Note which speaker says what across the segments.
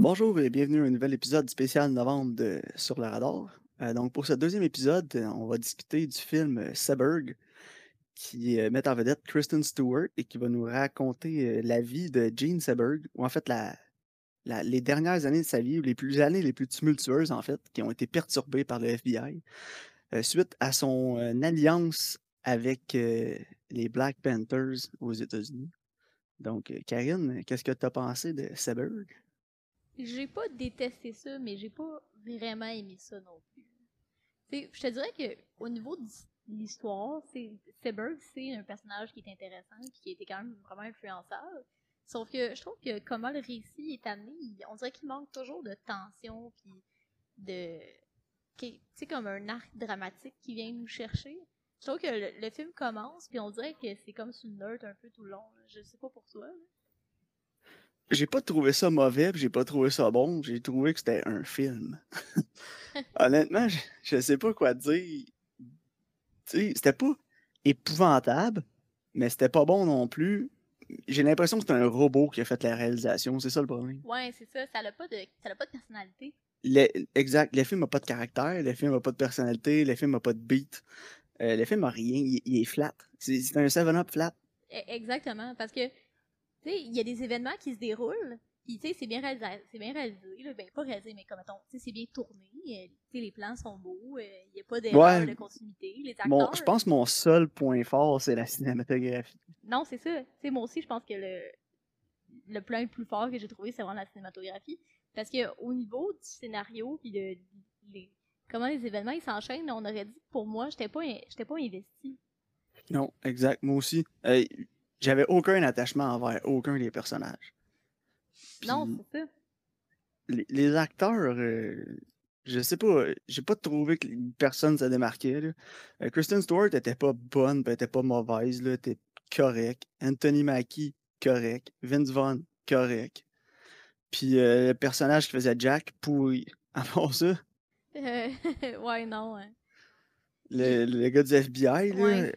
Speaker 1: Bonjour et bienvenue à un nouvel épisode spécial novembre de Sur le radar. Euh, donc pour ce deuxième épisode, euh, on va discuter du film euh, Seberg qui met en vedette Kristen Stewart et qui va nous raconter la vie de Gene Seberg, ou en fait les dernières années de sa vie, ou les plus années les plus tumultueuses en fait, qui ont été perturbées par le FBI suite à son alliance avec les Black Panthers aux États-Unis. Donc Karine, qu'est-ce que tu as pensé de Seberg?
Speaker 2: J'ai pas détesté ça, mais j'ai pas vraiment aimé ça non plus. Je te dirais que au niveau de l'histoire, Seberg, c'est un personnage qui est intéressant qui été quand même vraiment influençable. Sauf que je trouve que comment le récit est amené, on dirait qu'il manque toujours de tension puis de tu sais comme un arc dramatique qui vient nous chercher. Je trouve que le, film commence puis on dirait que c'est comme sur une note un peu tout le long. Je sais pas pour toi.
Speaker 1: J'ai pas trouvé ça mauvais, j'ai pas trouvé ça bon. J'ai trouvé que c'était un film. Honnêtement, je, je sais pas quoi dire. Tu sais, c'était pas épouvantable, mais c'était pas bon non plus. J'ai l'impression que c'est un robot qui a fait la réalisation, c'est ça le problème.
Speaker 2: Ouais, c'est ça, ça n'a pas de ça a pas de personnalité.
Speaker 1: Le- exact, le film a pas de caractère, le film a pas de personnalité, le film a pas de beat. Euh, le film a rien, il, il est flat. C'est c'est un 7-up flat.
Speaker 2: E- Exactement, parce que, tu sais, il y a des événements qui se déroulent, puis tu sais, c'est bien réalisé, c'est bien réalisé, là, ben pas réalisé, mais comme, mettons, tu sais, c'est bien tourné, euh, tu sais, les plans sont beaux, euh, il n'y a pas d'erreur
Speaker 1: Ouais.
Speaker 2: de continuité, les acteurs...
Speaker 1: Mon, je pense que mon seul point fort, c'est la cinématographie.
Speaker 2: Non, c'est ça, tu sais, moi aussi, je pense que le, le plan le plus fort que j'ai trouvé, c'est vraiment la cinématographie, parce que au niveau du scénario, puis de, les, comment les événements, ils s'enchaînent, on aurait dit, que pour moi, j'étais pas, j'étais pas investi.
Speaker 1: Non, exact. Moi aussi. Euh, J'avais aucun attachement envers aucun des personnages.
Speaker 2: Non, c'est ça.
Speaker 1: les, les acteurs, euh, je sais pas, j'ai pas trouvé que personne se démarquait. là. Euh, Kristen Stewart était pas bonne, elle était pas mauvaise, là, elle était correct. Anthony Mackie, correct. Vince Vaughn, correct. Puis euh, le personnage qui faisait Jack, pourri. Avant ça,
Speaker 2: ouais, non, hein.
Speaker 1: le, le gars du FBI, là,
Speaker 2: Ouais.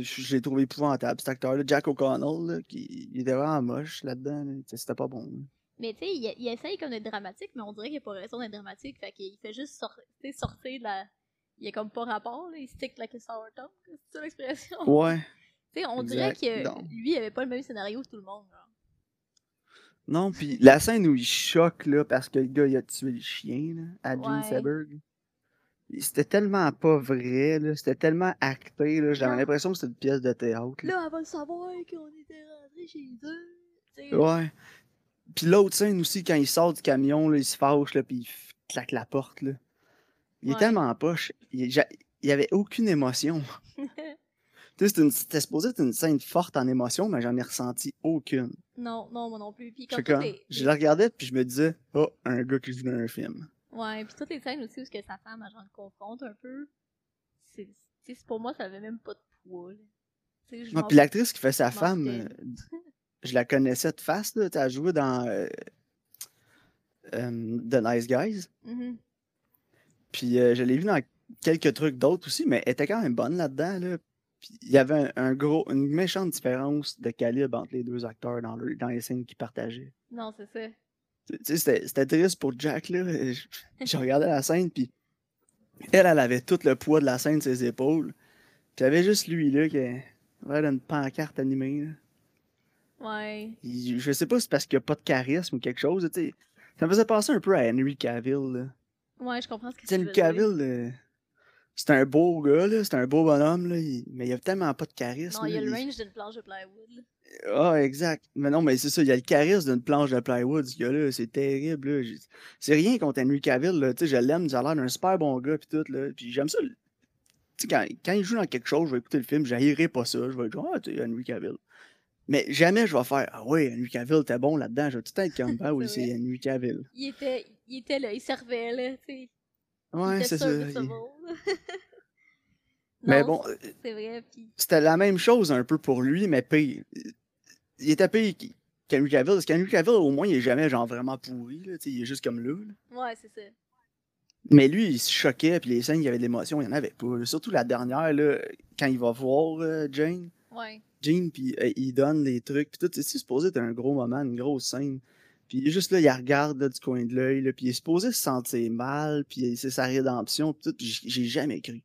Speaker 1: Je, l'ai trouvé épouvantable, cet acteur-là. Jack O'Connell, là, qui, il était vraiment moche là-dedans. là. C'était pas bon. là.
Speaker 2: Mais tu sais, il, il essaye comme d'être dramatique, mais on dirait qu'il n'y a pas raison d'être dramatique. Fait qu'il fait juste sor- sortir de la. Il a comme pas rapport, là. Il stick like a sour tongue. C'est ça l'expression?
Speaker 1: Ouais.
Speaker 2: Tu sais, on dirait que
Speaker 1: non.
Speaker 2: lui, il avait pas le même scénario que tout le monde. genre.
Speaker 1: Non, puis la scène où il choque, là, parce que le gars, il a tué le chien, là, à Gene
Speaker 2: Ouais.
Speaker 1: Seberg. C'était tellement pas vrai, là. C'était tellement acté, là. J'avais l'impression que c'était une pièce de théâtre. là.
Speaker 2: Là, elle va le savoir qu'on était rentré chez eux.
Speaker 1: Ouais. Puis l'autre scène aussi, quand il sort du camion, là, il se fâche, là, puis il claque la porte, là. Il est tellement poche. Il, j'a- il y avait aucune émotion. Tu sais, c'était supposé être une scène forte en émotion, mais j'en ai ressenti aucune.
Speaker 2: non, non, moi non plus. Puis comme- les-
Speaker 1: Je la regardais, puis je me disais, oh, un gars qui joue dans un film.
Speaker 2: Ouais, puis toutes les scènes aussi où que sa femme, elle, genre, le confronte un peu. C'est, pour moi, ça avait même pas de poids, m'en
Speaker 1: puis l'actrice qui fait sa femme, euh, je la connaissais de face, là. Elle joué dans euh, euh, The Nice Guys.
Speaker 2: Mhm.
Speaker 1: Puis je l'ai vu dans quelques trucs d'autres aussi, mais elle était quand même bonne là-dedans, là. Il y avait un, un gros, une méchante différence de calibre entre les deux acteurs dans, le- dans les scènes qu'ils partageaient.
Speaker 2: Non, c'est ça.
Speaker 1: C'était c'était triste pour Jack, là. Je, regardais la scène, puis elle, elle avait tout le poids de la scène sur ses épaules. Puis il y avait juste lui, là, qui avait une pancarte animée, là.
Speaker 2: Ouais.
Speaker 1: Il- je sais pas si c'est parce qu'il n'y a pas de charisme ou quelque chose. Ça me faisait penser un peu à Henry Cavill, là.
Speaker 2: Ouais, je comprends ce que
Speaker 1: Tu
Speaker 2: veux dire.
Speaker 1: Cavill, euh, c'est un beau gars, là. C'est un beau bonhomme, là. il- Mais il a tellement pas de charisme.
Speaker 2: Non, il y a le range d'une planche de plywood.
Speaker 1: Ah, exact. Mais non, mais c'est ça, il y a le charisme d'une planche de plywood, ce gars-là. C'est terrible, là. C'est rien contre Henry Cavill, là. Tu sais, je l'aime, il a l'air d'un super bon gars, pis tout, là. Puis j'aime ça. le- Tu sais, quand, quand il joue dans quelque chose, je vais écouter le film, j'haïrai pas ça. Je vais dire, ah, tu sais, Henry Cavill. Mais jamais je vais faire, ah ouais, Henry Cavill, t'es bon là-dedans. Je vais tout être comme, ah oui,
Speaker 2: C'est.
Speaker 1: Henry Cavill.
Speaker 2: Il était, il était là, il servait, là, tu sais.
Speaker 1: Ouais, c'est ça. Mais bon,
Speaker 2: puis...
Speaker 1: c'était la même chose un peu pour lui, mais pire. Il était pire qu'Henry Cavill, parce qu'Henry Cavill, au moins, il est jamais genre vraiment pourri, là, il est juste comme là. là.
Speaker 2: Ouais, c'est ça.
Speaker 1: Mais lui, il se choquait, puis les scènes, il y avait de l'émotion, il n'y en avait pas. là. Surtout la dernière, là, quand il va voir euh, Jane,
Speaker 2: Ouais.
Speaker 1: Jane, puis euh, il donne des trucs, puis tout, tu sais, c'est supposé être un gros moment, une grosse scène. Puis il est juste là, il regarde là, du coin de l'œil, puis il est supposé se sentir mal, puis c'est sa rédemption, puis tout, j'ai jamais cru.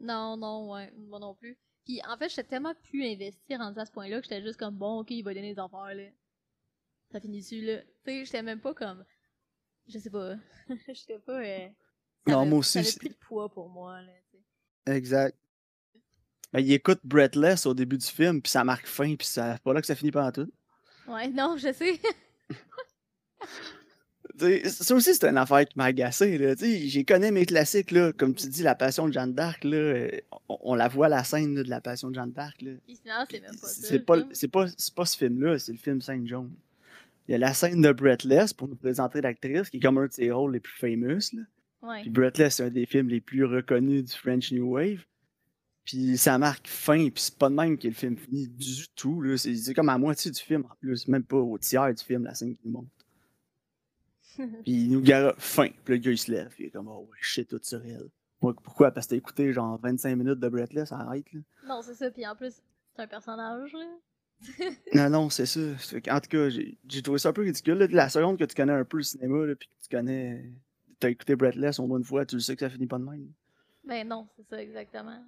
Speaker 2: Non, non, ouais, moi non plus. Puis en fait, j'étais tellement plus investi rendu à ce point-là que j'étais juste comme bon, ok, il va donner des affaires là. Ça finit dessus là? Tu sais, j'étais même pas comme. Je sais pas. j'étais pas. euh, ça
Speaker 1: Non,
Speaker 2: avait-
Speaker 1: moi aussi,
Speaker 2: Ça avait plus de poids pour moi là.
Speaker 1: Exact. Ben, il écoute Breathless au début du film, puis ça marque fin, puis ça, c'est pas là que ça finit pas en tout.
Speaker 2: Ouais, non, je sais.
Speaker 1: Ça aussi, c'est une affaire qui m'a agacé. J'y connais mes classiques, là. comme tu dis, La Passion de Jeanne d'Arc. On, on la voit la scène là, de La Passion de Jeanne d'Arc.
Speaker 2: sinon, c'est même pas ça.
Speaker 1: C'est pas, pas, ce film-là, c'est le film Saint John. Il y a la scène de Breathless pour nous présenter l'actrice, qui est comme un de ses rôles les plus fameux. Là.
Speaker 2: Ouais.
Speaker 1: Puis Breathless, c'est un des films les plus reconnus du French New Wave. Puis ça marque fin, puis c'est pas de même que le film finit du tout. C'est c'est comme à moitié du film en plus, même pas au tiers du film, la scène qui nous montre. Puis il nous gara fin. Puis le gars il se lève, il est comme oh shit, tout sur elle. Pourquoi? Parce que t'as écouté genre 25 minutes de Breathless, arrête là.
Speaker 2: non, c'est ça. Puis en plus, c'est un personnage là.
Speaker 1: Non, non, c'est ça. En tout cas, j'ai trouvé ça un peu ridicule. là. La seconde que tu connais un peu le cinéma, là, puis que tu connais. T'as écouté Breathless au moins une fois, tu le sais que ça finit pas de même.
Speaker 2: Ben non, c'est ça exactement.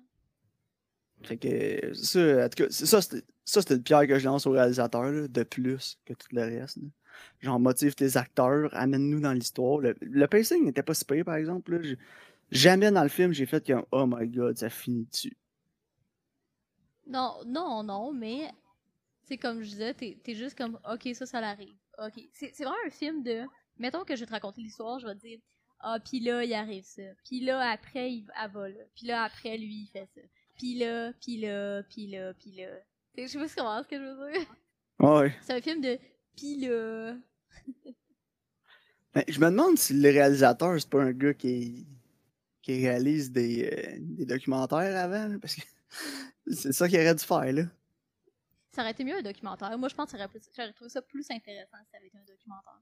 Speaker 1: Fait que ça, en tout cas, c'est- ça, c'était ça, c'était une pierre que je lance au réalisateur, là, de plus que tout le reste. là. Genre, motive tes acteurs, amène-nous dans l'histoire. Le, le pacing n'était pas si pire, par exemple. là. Jamais dans le film, j'ai fait comme Oh my god, ça finit dessus.
Speaker 2: Non, non, non, mais c'est comme je disais, t'es es juste comme ok, ça, ça l'arrive. Ok, c'est vraiment un film de. Mettons que je vais te raconter l'histoire, je vais te dire ah, puis là, il arrive ça. Puis là, après, il elle va là. Puis là, après, lui, il fait ça. Puis là, puis là, puis là, puis là. Je sais pas comprends ce que je veux dire.
Speaker 1: Ouais.
Speaker 2: C'est un film de puis là.
Speaker 1: Mais je me demande si le réalisateur, c'est pas un gars qui, qui réalise des, euh, des documentaires avant, là, parce que c'est ça qu'il aurait dû faire, là.
Speaker 2: Ça aurait été mieux un documentaire. Moi, je pense que ça aurait plus- j'aurais trouvé ça plus intéressant si ça avait été un documentaire.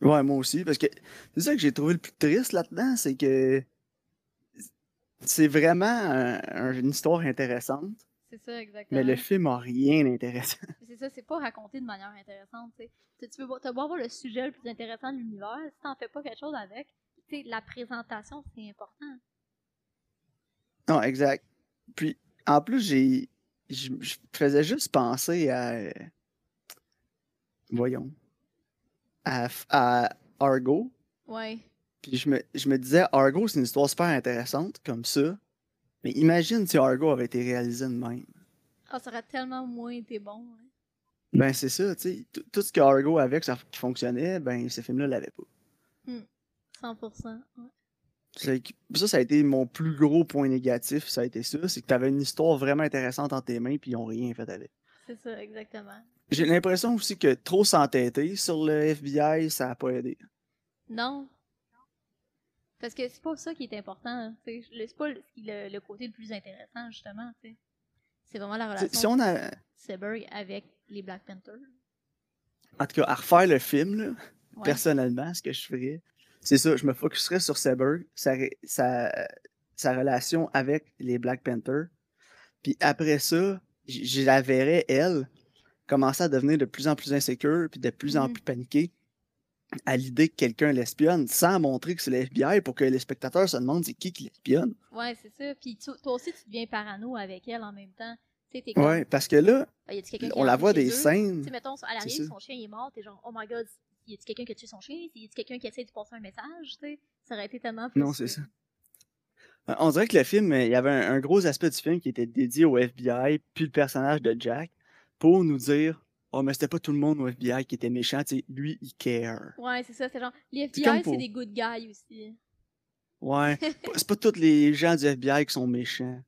Speaker 1: Ouais, moi aussi, parce que c'est ça que j'ai trouvé le plus triste là-dedans, c'est que c'est vraiment un- un- une histoire intéressante,
Speaker 2: C'est ça, exactement.
Speaker 1: mais le film a rien d'intéressant.
Speaker 2: C'est ça, c'est pas raconté de manière intéressante, tu veux beau avoir le sujet le plus intéressant de l'univers, si t'en fais pas quelque chose avec, tu sais, la présentation, c'est important.
Speaker 1: Non, exact. Puis, en plus, j'ai. Je je faisais juste penser à. Voyons. À, à Argo.
Speaker 2: Ouais.
Speaker 1: Puis je me, je me disais, Argo, c'est une histoire super intéressante, comme ça. Mais imagine si Argo avait été réalisé de même.
Speaker 2: Ah, ça aurait tellement moins été bon. hein.
Speaker 1: Ben, c'est ça, tu sais. Tout- ce que Argo avait que ça, qui fonctionnait, ben, ce film-là l'avait pas.
Speaker 2: 100%. ouais.
Speaker 1: C'est que- Ça, ça a été mon plus gros point négatif, ça a été ça. C'est que t'avais une histoire vraiment intéressante entre tes mains, puis ils ont rien fait avec.
Speaker 2: C'est ça, exactement.
Speaker 1: J'ai l'impression aussi que trop s'entêter sur le FBI, ça a pas aidé.
Speaker 2: Non. Parce que c'est pas ça qui est important. hein, C'est pas le, le- le côté le plus intéressant, justement. C'est vraiment la relation
Speaker 1: Si on a.
Speaker 2: de Seberg avec les Black Panthers.
Speaker 1: En tout cas, à refaire le film, là,
Speaker 2: Ouais.
Speaker 1: personnellement, ce que je ferais, c'est ça, je me focuserais sur Seberg, sa, ré- sa, sa relation avec les Black Panthers. Puis après ça, je la verrais, elle, commencer à devenir de plus en plus insécure, puis de plus en
Speaker 2: Mhm.
Speaker 1: plus paniquée à l'idée que quelqu'un l'espionne, sans montrer que c'est le FBI pour que les spectateurs se demandent c'est qui qui l'espionne.
Speaker 2: Ouais, c'est ça. Puis tu- toi aussi, tu deviens parano avec elle en même temps. Comme.
Speaker 1: Ouais, parce que là,
Speaker 2: Ah,
Speaker 1: on la voit des scènes.
Speaker 2: Tu sais, mettons, elle arrive, son chien est mort, t'es genre, oh my god, y a-tu quelqu'un qui a tué son chien? Y a-tu quelqu'un qui essaie de passer un message? Ça aurait été tellement plus.
Speaker 1: Non, c'est ça. Euh, On dirait que le film, euh, il y avait un, un gros aspect du film qui était dédié au FBI, puis le personnage de Jack, pour nous dire Oh, mais c'était pas tout le monde au FBI qui était méchant, tu sais, lui, il care.
Speaker 2: Ouais, c'est ça. C'est genre, les FBI, c'est des good guys aussi.
Speaker 1: Ouais. C'est pas tous les gens du FBI qui sont méchants.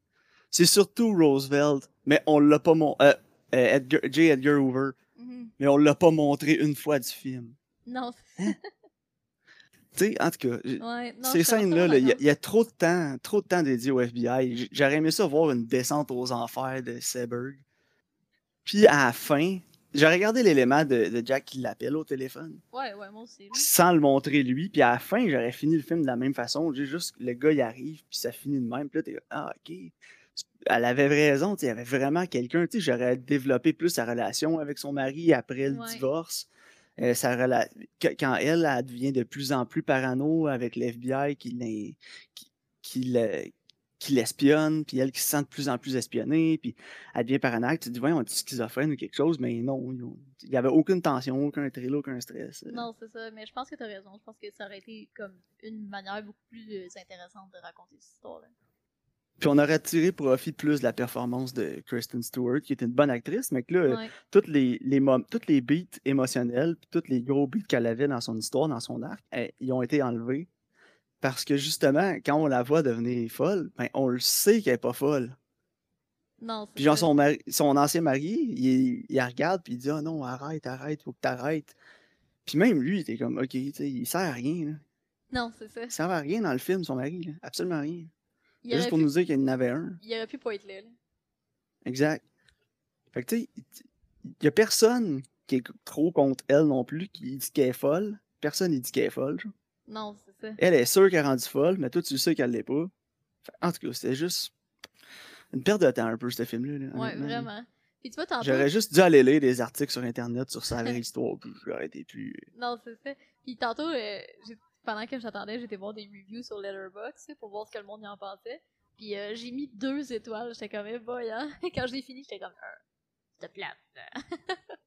Speaker 1: C'est surtout Roosevelt, mais on l'a pas montré. Edgar, J. Edgar Hoover,
Speaker 2: Mhm.
Speaker 1: mais on l'a pas montré une fois du film.
Speaker 2: Non,
Speaker 1: Tu sais, en tout cas, j-
Speaker 2: ouais, non.
Speaker 1: ces scènes-là, là, il y, y a trop de temps, trop de temps dédié au FBI. J'aurais aimé ça voir une descente aux enfers de Seberg. Puis à la fin, j'ai regardé l'élément de, de Jack qui l'appelle au téléphone,
Speaker 2: Ouais, ouais, moi aussi.
Speaker 1: sans le montrer lui. Puis à la fin, j'aurais fini le film de la même façon. J'ai juste le gars il arrive, puis ça finit de même. Puis là, t'es ah ok. Elle avait raison, il y avait vraiment quelqu'un. J'aurais développé plus sa relation avec son mari après le
Speaker 2: Ouais.
Speaker 1: divorce. euh, sa rela- que- quand elle, elle devient de plus en plus parano avec l'FBI qui qui, qui qui l'espionne, puis elle qui se sent de plus en plus espionnée, puis elle devient paranoïaque. Tu te dis, voyons, on est schizophrène ou quelque chose, mais non, il n'y avait aucune tension, aucun thrill, aucun stress. euh.
Speaker 2: Non, c'est ça. Mais je pense que t'as raison. Je pense que ça aurait été comme une manière beaucoup plus euh, intéressante de raconter cette histoire-là.
Speaker 1: Puis on aurait tiré profit plus de la performance de Kristen Stewart, qui était une bonne actrice, mais que là,
Speaker 2: Ouais.
Speaker 1: toutes les, toutes les beats émotionnels, puis tous les gros beats qu'elle avait dans son histoire, dans son arc, eh, ils ont été enlevés. Parce que justement, quand on la voit devenir folle, ben, on le sait qu'elle est pas folle.
Speaker 2: Non, c'est
Speaker 1: Puis genre, son, mari- son ancien mari, il, il la regarde, puis il dit Ah non, arrête, arrête, faut que t'arrêtes. Puis même lui, il était comme Ok, il sert à rien. Là.
Speaker 2: Non, c'est ça.
Speaker 1: Il sert à rien dans le film, son mari. Là. Absolument rien.
Speaker 2: Il
Speaker 1: Juste pour
Speaker 2: pu,
Speaker 1: nous dire qu'il y en avait un.
Speaker 2: il aurait pu pas être là. là.
Speaker 1: Exact. Fait que tu sais, il y a personne qui est trop contre elle non plus, qui dit qu'elle est folle. Personne ne dit qu'elle est folle. genre.
Speaker 2: Non, c'est ça.
Speaker 1: Elle est sûre qu'elle est rendue folle, mais toi, tu sais qu'elle l'est pas. En tout cas, c'était juste une perte de temps un peu, ce film-là. là,
Speaker 2: Ouais, vraiment. Puis tu vois, tantôt.
Speaker 1: J'aurais juste dû aller lire des articles sur Internet sur sa vraie histoire, puis j'aurais été plus...
Speaker 2: Non, c'est ça. Puis tantôt, euh, pendant que j'attendais, j'étais voir des reviews sur Letterboxd pour voir ce que le monde y en pensait. Puis euh, j'ai mis deux étoiles. J'étais comme, eh boy, hein. Quand j'ai fini, j'étais comme, euh, c'était plate.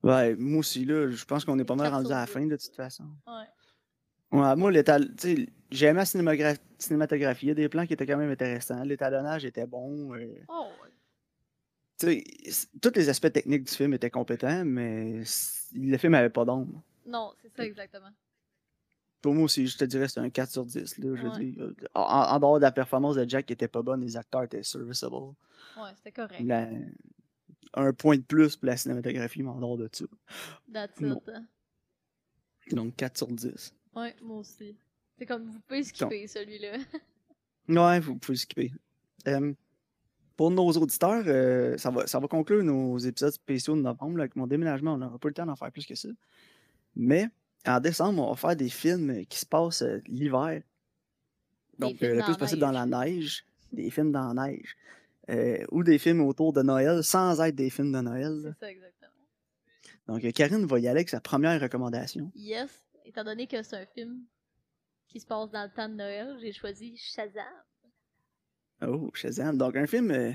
Speaker 1: Ouais, moi aussi, là, je pense qu'on est pas mal rendu à la fin, de toute façon.
Speaker 2: Ouais.
Speaker 1: Ouais, moi, l'étal... tu sais, j'ai aimé la cinématographie. Il y a des plans qui étaient quand même intéressants. L'étalonnage était bon. euh,
Speaker 2: Oh, ouais.
Speaker 1: Tous les aspects techniques du film étaient compétents, mais le film avait pas d'ombre.
Speaker 2: Non, c'est ça exactement.
Speaker 1: Pour moi aussi, je te dirais que c'est un 4 sur 10. Là,
Speaker 2: Ouais.
Speaker 1: dire, euh, en, en dehors de la performance de Jack qui était pas bonne, les acteurs étaient serviceable.
Speaker 2: Ouais, c'était correct.
Speaker 1: La- Un point de plus pour la cinématographie, mais en dehors de ça.
Speaker 2: That's it. hein.
Speaker 1: Donc 4 sur 10.
Speaker 2: Ouais, moi aussi. C'est comme, vous pouvez skipper celui-là.
Speaker 1: Ouais, vous pouvez skipper. Euh, pour nos auditeurs, euh, ça, va, ça va conclure nos épisodes spéciaux de novembre. là, avec mon déménagement, on n'aura pas le temps d'en faire plus que ça. Mais en décembre, on va faire des films qui se passent euh, l'hiver. Donc, euh, le plus possible dans la neige. Des films dans la neige. Euh, ou des films autour de Noël sans être des films de Noël.
Speaker 2: C'est ça exactement.
Speaker 1: Donc, Karine va y aller avec sa première recommandation.
Speaker 2: Yes, étant donné que c'est un film qui se passe dans le temps de Noël, j'ai choisi Shazam.
Speaker 1: Oh, Shazam. Donc, un film euh,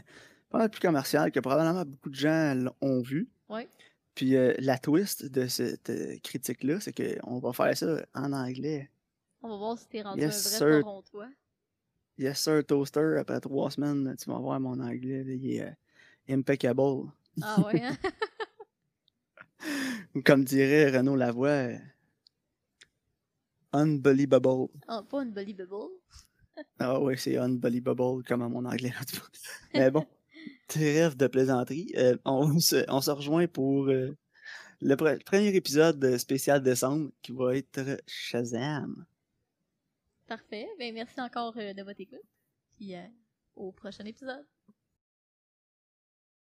Speaker 1: pas mal plus commercial que probablement beaucoup de gens ont vu.
Speaker 2: Ouais.
Speaker 1: Puis euh, la twist de cette euh, critique-là, c'est qu'on va faire ça en anglais.
Speaker 2: On va voir si t'es rendu
Speaker 1: Yes,
Speaker 2: un vrai. Torontois.
Speaker 1: Yes, sir, Toaster. Après trois semaines, tu vas voir mon anglais. il est impeccable.
Speaker 2: Ah ouais, hein?
Speaker 1: Ou comme dirait Renaud Lavoie, unbelievable.
Speaker 2: Ah, pas Unbelievable.
Speaker 1: Ah ouais, c'est unbelievable comme à mon anglais. Mais bon, trêve de plaisanterie. Euh, on, se, on se rejoint pour euh, le pre- premier épisode de spécial décembre qui va être Shazam.
Speaker 2: Parfait. Ben, merci encore euh, de votre écoute. Puis au prochain épisode.